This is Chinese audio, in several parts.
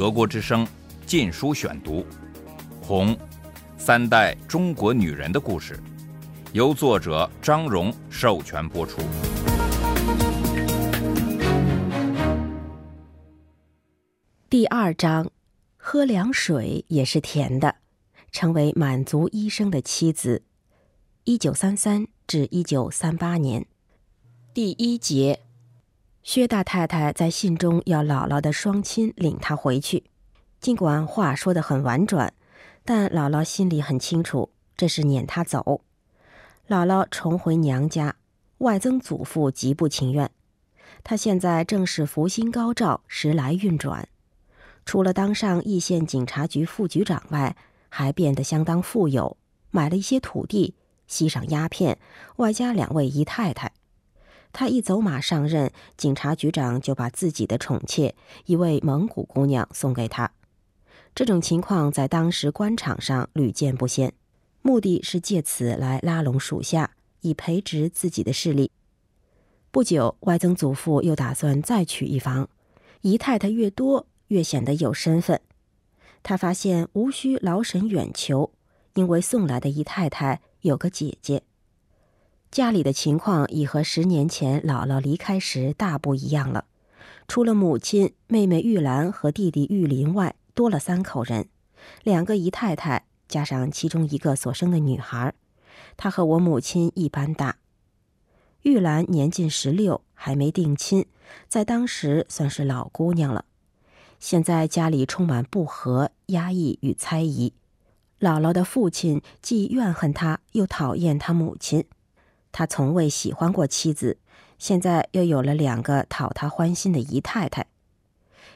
德国之声《禁书选读》，《红》，三代中国女人的故事，由作者张荣授权播出。第二章，喝凉水也是甜的，成为满族医生的妻子。一九三三至一九三八年，第一节，薛大太太在信中要姥姥的双亲领她回去。尽管话说得很婉转，但姥姥心里很清楚，这是撵她走。姥姥重回娘家，外曾祖父极不情愿。他现在正是福星高照，时来运转。除了当上义县警察局副局长外，还变得相当富有，买了一些土地，吸上鸦片，外加两位姨太太。他一走马上任，警察局长就把自己的宠妾一位蒙古姑娘送给他。这种情况在当时官场上屡见不鲜，目的是借此来拉拢属下，以培植自己的势力。不久，外曾祖父又打算再娶一房，姨太太越多。越显得有身份。他发现无需劳神远求，因为送来的姨太太有个姐姐。家里的情况已和十年前姥姥离开时大不一样了。除了母亲、妹妹玉兰和弟弟玉林外，多了三口人，两个姨太太加上其中一个所生的女孩。她和我母亲一般大。玉兰年近十六，还没定亲，在当时算是老姑娘了。现在家里充满不和、压抑与猜疑。姥姥的父亲既怨恨她，又讨厌她母亲。他从未喜欢过妻子，现在又有了两个讨他欢心的姨太太。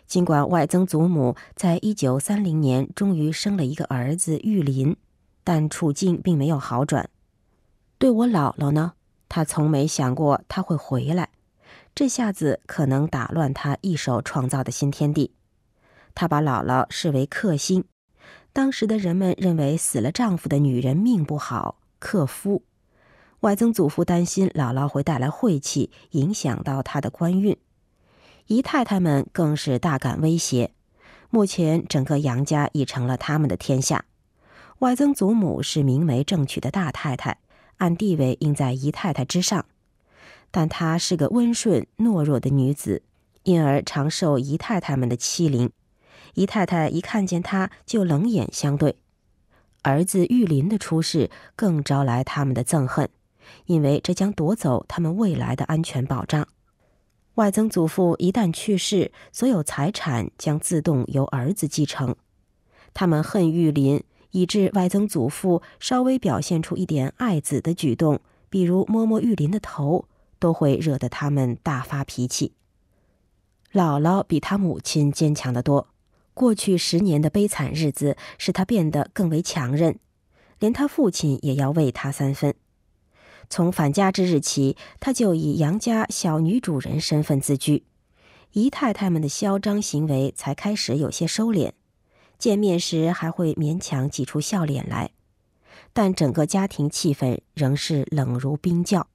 尽管外曾祖母在一九三零年终于生了一个儿子玉林，但处境并没有好转。对我姥姥呢，他从没想过他会回来，这下子可能打乱他一手创造的新天地。他把姥姥视为克星，当时的人们认为死了丈夫的女人命不好，克夫。外曾祖父担心姥姥会带来晦气，影响到她的官运。姨太太们更是大感威胁。目前整个杨家已成了他们的天下。外曾祖母是明媒正娶的大太太，按地位应在姨太太之上，但她是个温顺懦弱的女子，因而常受姨太太们的欺凌。姨太太一看见她就冷眼相对，儿子玉林的出世更招来他们的憎恨，因为这将夺走他们未来的安全保障。外曾祖父一旦去世，所有财产将自动由儿子继承。他们恨玉林，以致外曾祖父稍微表现出一点爱子的举动，比如摸摸玉林的头，都会惹得他们大发脾气。姥姥比他母亲坚强得多。过去十年的悲惨日子使他变得更为强韧，连他父亲也要为他三分。从返家之日起，他就以杨家小女主人身份自居，姨太太们的嚣张行为才开始有些收敛，见面时还会勉强挤出笑脸来，但整个家庭气氛仍是冷如冰窖。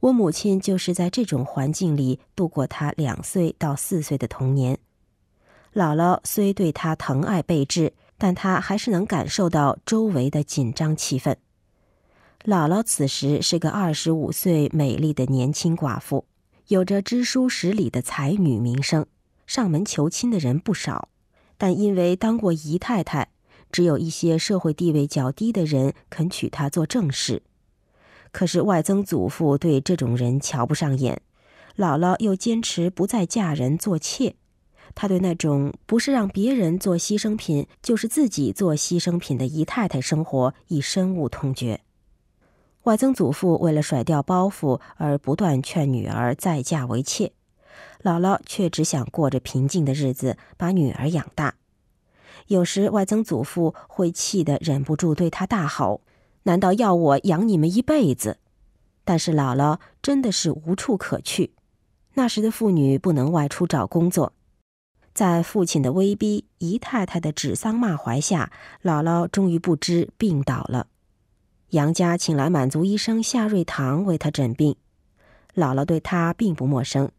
我母亲就是在这种环境里度过她两岁到四岁的童年。姥姥虽对她疼爱备至，但她还是能感受到周围的紧张气氛。姥姥此时是个二十五岁美丽的年轻寡妇，有着知书识礼的才女名声，上门求亲的人不少。但因为当过姨太太，只有一些社会地位较低的人肯娶她做正室。可是外曾祖父对这种人瞧不上眼，姥姥又坚持不再嫁人做妾。他对那种不是让别人做牺牲品，就是自己做牺牲品的姨太太生活已深恶痛绝。外曾祖父为了甩掉包袱而不断劝女儿再嫁为妾，姥姥却只想过着平静的日子，把女儿养大。有时外曾祖父会气得忍不住对他大吼：“难道要我养你们一辈子？”但是姥姥真的是无处可去。那时的妇女不能外出找工作。在父亲的威逼、姨太太的指桑骂槐下，姥姥终于不知病倒了。杨家请来满族医生夏瑞堂为他诊病。姥姥对他并不陌生，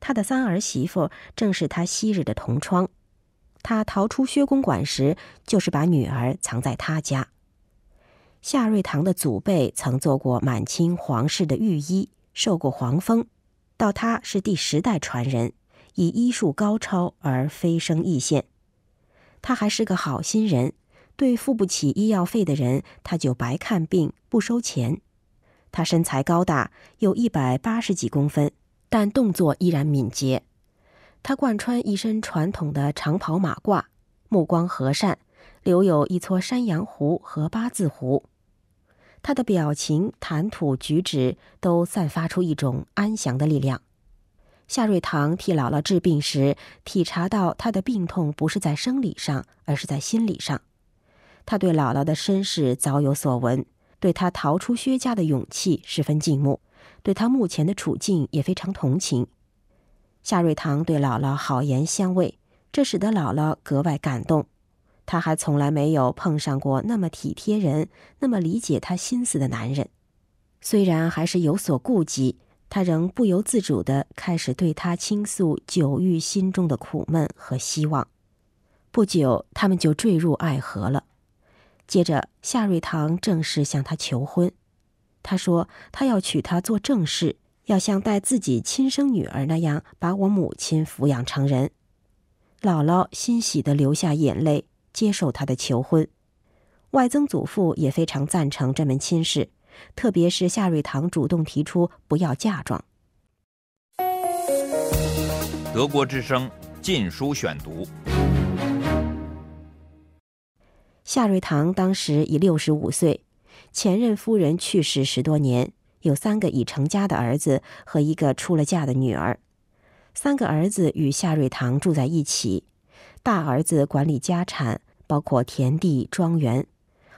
他的三儿媳妇正是他昔日的同窗。他逃出薛公馆时，就是把女儿藏在他家。夏瑞堂的祖辈曾做过满清皇室的御医，受过皇封，到他是第十代传人，以医术高超而飞升一线。他还是个好心人，对付不起医药费的人，他就白看病不收钱。他身材高大，有一百八十几公分，但动作依然敏捷。他贯穿一身传统的长袍马褂，目光和善，留有一撮山羊胡和八字胡。他的表情、谈吐、举止都散发出一种安详的力量。夏瑞堂替姥姥治病时，体察到她的病痛不是在生理上，而是在心理上。他对姥姥的身世早有所闻，对她逃出薛家的勇气十分敬慕，对她目前的处境也非常同情。夏瑞堂对姥姥好言相慰，这使得姥姥格外感动。他还从来没有碰上过那么体贴人、那么理解他心思的男人。虽然还是有所顾忌，他仍不由自主地开始对他倾诉久郁心中的苦闷和希望。不久，他们就坠入爱河了。接着，夏瑞堂正式向他求婚。他说：“他要娶她做正室。”要像待自己亲生女儿那样把我母亲抚养成人，姥姥欣喜地流下眼泪，接受他的求婚。外曾祖父也非常赞成这门亲事，特别是夏瑞堂主动提出不要嫁妆。德国之声《禁书选读》。夏瑞堂当时已六十五岁，前任夫人去世十多年。有三个已成家的儿子和一个出了嫁的女儿，三个儿子与夏瑞堂住在一起。大儿子管理家产，包括田地、庄园；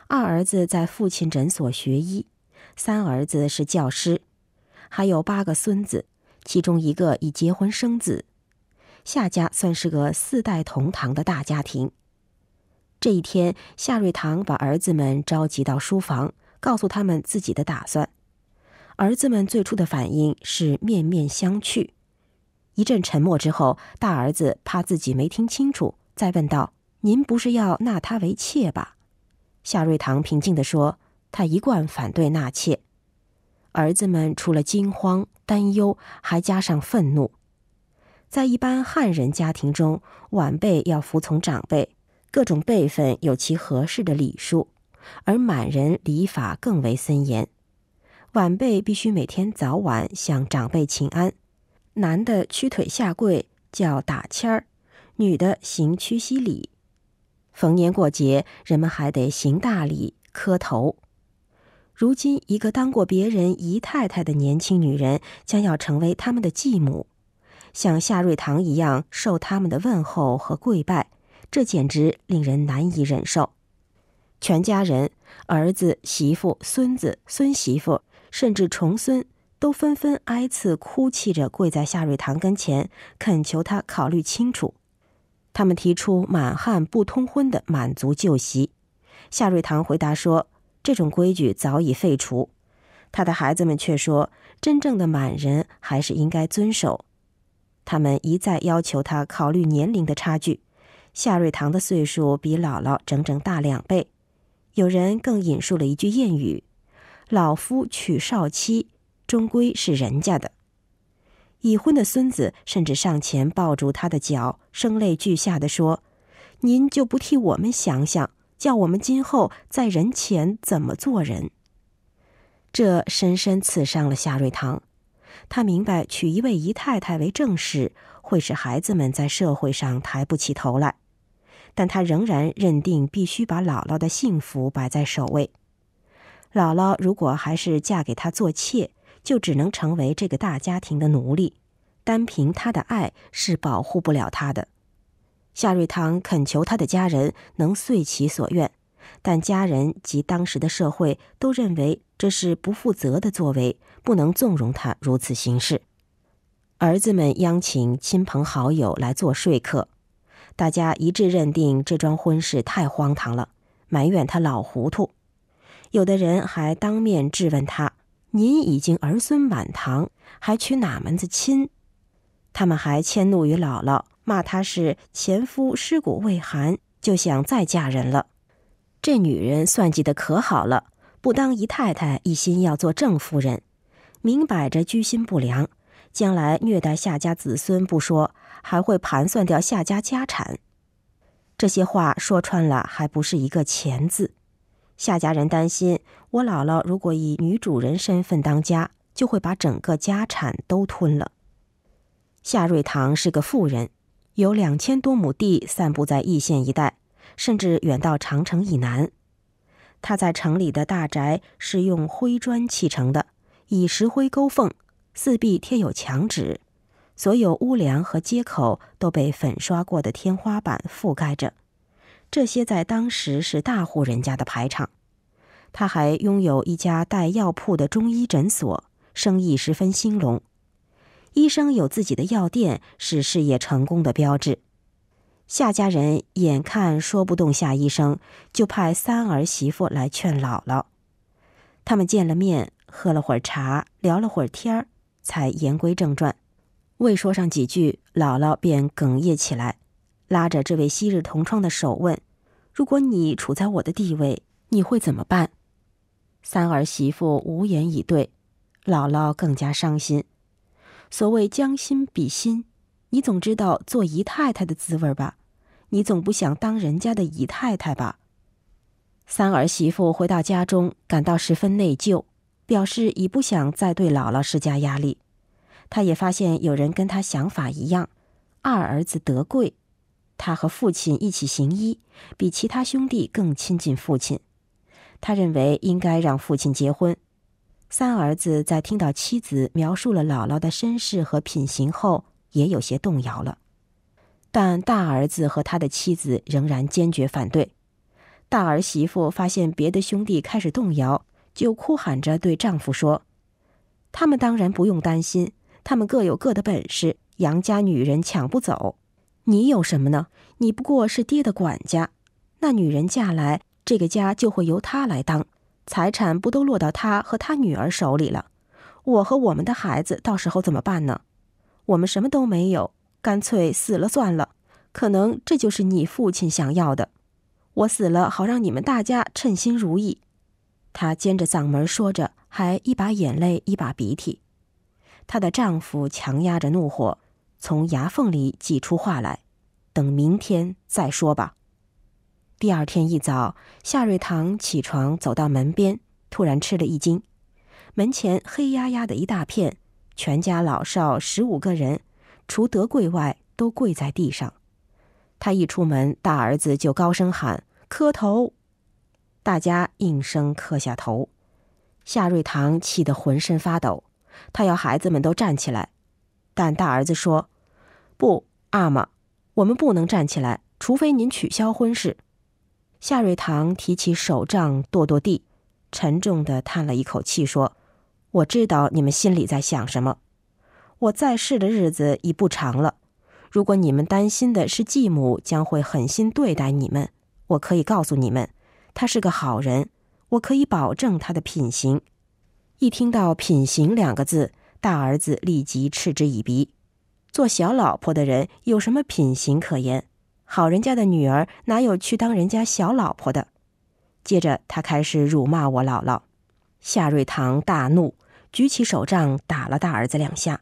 二儿子在父亲诊所学医；三儿子是教师。还有八个孙子，其中一个已结婚生子。夏家算是个四代同堂的大家庭。这一天，夏瑞堂把儿子们召集到书房，告诉他们自己的打算。儿子们最初的反应是面面相觑，一阵沉默之后，大儿子怕自己没听清楚，再问道：“您不是要纳她为妾吧？”夏瑞堂平静地说：“他一贯反对纳妾。”儿子们除了惊慌、担忧，还加上愤怒。在一般汉人家庭中，晚辈要服从长辈，各种辈分有其合适的礼数，而满人礼法更为森严。晚辈必须每天早晚向长辈请安，男的屈腿下跪叫打签儿，女的行屈膝礼。逢年过节，人们还得行大礼磕头。如今，一个当过别人姨太太的年轻女人将要成为他们的继母，像夏瑞堂一样受他们的问候和跪拜，这简直令人难以忍受。全家人，儿子、媳妇、孙子、孙媳妇。甚至重孙都纷纷挨次哭泣着跪在夏瑞堂跟前，恳求他考虑清楚。他们提出满汉不通婚的满族旧习，夏瑞堂回答说，这种规矩早已废除。他的孩子们却说，真正的满人还是应该遵守。他们一再要求他考虑年龄的差距，夏瑞堂的岁数比姥姥整整大两倍。有人更引述了一句谚语。老夫娶少妻，终归是人家的。已婚的孙子甚至上前抱住他的脚，声泪俱下的说：“您就不替我们想想，叫我们今后在人前怎么做人？”这深深刺伤了夏瑞堂。他明白娶一位姨太太为正室，会使孩子们在社会上抬不起头来，但他仍然认定必须把姥姥的幸福摆在首位。姥姥如果还是嫁给他做妾，就只能成为这个大家庭的奴隶，单凭他的爱是保护不了他的。夏瑞堂恳求他的家人能遂其所愿，但家人及当时的社会都认为这是不负责的作为，不能纵容他如此行事。儿子们央请亲朋好友来做说客，大家一致认定这桩婚事太荒唐了，埋怨他老糊涂。有的人还当面质问他：“您已经儿孙满堂，还娶哪门子亲？”他们还迁怒于姥姥，骂她是前夫尸骨未寒，就想再嫁人了。这女人算计的可好了，不当姨太太，一心要做正夫人，明摆着居心不良，将来虐待夏家子孙不说，还会盘算掉夏家家产。这些话说穿了，还不是一个钱字。夏家人担心，我姥姥如果以女主人身份当家，就会把整个家产都吞了。夏瑞堂是个富人，有两千多亩地散布在易县一带，甚至远到长城以南。他在城里的大宅是用灰砖砌成的，以石灰勾缝，四壁贴有墙纸，所有屋梁和街口都被粉刷过的天花板覆盖着。这些在当时是大户人家的排场。他还拥有一家带药铺的中医诊所，生意十分兴隆。医生有自己的药店，是事业成功的标志。夏家人眼看说不动夏医生，就派三儿媳妇来劝姥姥。他们见了面，喝了会儿茶，聊了会儿天儿，才言归正传。未说上几句，姥姥便哽咽起来。拉着这位昔日同窗的手问：“如果你处在我的地位，你会怎么办？”三儿媳妇无言以对，姥姥更加伤心。所谓将心比心，你总知道做姨太太的滋味吧？你总不想当人家的姨太太吧？三儿媳妇回到家中，感到十分内疚，表示已不想再对姥姥施加压力。他也发现有人跟他想法一样，二儿子德贵。他和父亲一起行医，比其他兄弟更亲近父亲。他认为应该让父亲结婚。三儿子在听到妻子描述了姥姥的身世和品行后，也有些动摇了。但大儿子和他的妻子仍然坚决反对。大儿媳妇发现别的兄弟开始动摇，就哭喊着对丈夫说：“他们当然不用担心，他们各有各的本事，杨家女人抢不走。”你有什么呢？你不过是爹的管家，那女人嫁来，这个家就会由他来当，财产不都落到他和他女儿手里了？我和我们的孩子到时候怎么办呢？我们什么都没有，干脆死了算了。可能这就是你父亲想要的，我死了好让你们大家称心如意。她尖着嗓门说着，还一把眼泪一把鼻涕。她的丈夫强压着怒火。从牙缝里挤出话来：“等明天再说吧。”第二天一早，夏瑞堂起床走到门边，突然吃了一惊。门前黑压压的一大片，全家老少十五个人，除德贵外，都跪在地上。他一出门，大儿子就高声喊：“磕头！”大家应声磕下头。夏瑞堂气得浑身发抖，他要孩子们都站起来，但大儿子说。不，阿玛，我们不能站起来，除非您取消婚事。夏瑞堂提起手杖跺跺地，沉重的叹了一口气，说：“我知道你们心里在想什么。我在世的日子已不长了。如果你们担心的是继母将会狠心对待你们，我可以告诉你们，他是个好人，我可以保证他的品行。”一听到“品行”两个字，大儿子立即嗤之以鼻。做小老婆的人有什么品行可言？好人家的女儿哪有去当人家小老婆的？接着他开始辱骂我姥姥。夏瑞堂大怒，举起手杖打了大儿子两下。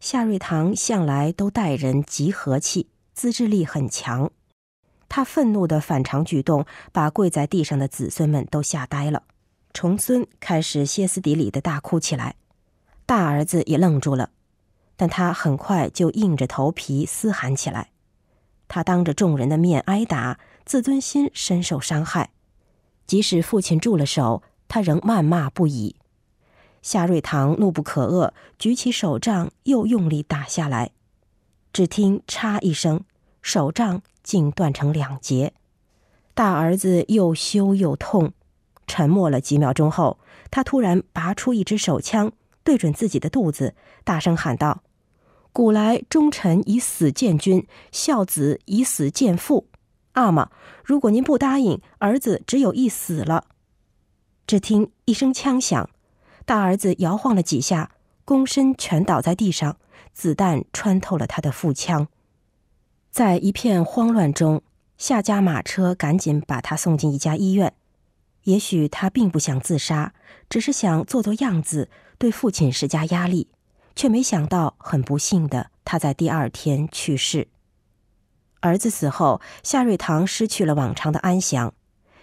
夏瑞堂向来都待人极和气，自制力很强。他愤怒的反常举动把跪在地上的子孙们都吓呆了。重孙开始歇斯底里的大哭起来，大儿子也愣住了。但他很快就硬着头皮嘶喊起来。他当着众人的面挨打，自尊心深受伤害。即使父亲住了手，他仍谩骂不已。夏瑞堂怒不可遏，举起手杖又用力打下来。只听“嚓”一声，手杖竟断成两截。大儿子又羞又痛，沉默了几秒钟后，他突然拔出一支手枪。对准自己的肚子，大声喊道：“古来忠臣以死见君，孝子以死见父。阿玛，如果您不答应，儿子只有一死了。”只听一声枪响，大儿子摇晃了几下，躬身全倒在地上，子弹穿透了他的腹腔。在一片慌乱中，下家马车赶紧把他送进一家医院。也许他并不想自杀，只是想做做样子，对父亲施加压力，却没想到，很不幸的，他在第二天去世。儿子死后，夏瑞堂失去了往常的安详。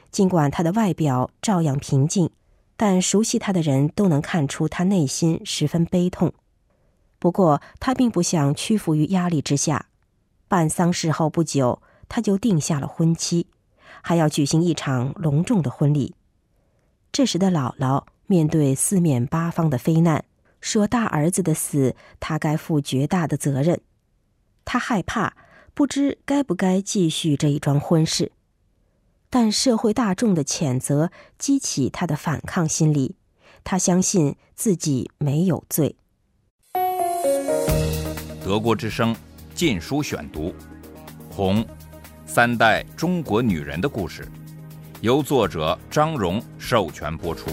尽管他的外表照样平静，但熟悉他的人都能看出他内心十分悲痛。不过，他并不想屈服于压力之下。办丧事后不久，他就定下了婚期。还要举行一场隆重的婚礼。这时的姥姥面对四面八方的非难，说：“大儿子的死，他该负绝大的责任。他害怕，不知该不该继续这一桩婚事。但社会大众的谴责激起他的反抗心理。他相信自己没有罪。”德国之声《禁书选读》，红。三代中国女人的故事，由作者张荣授权播出。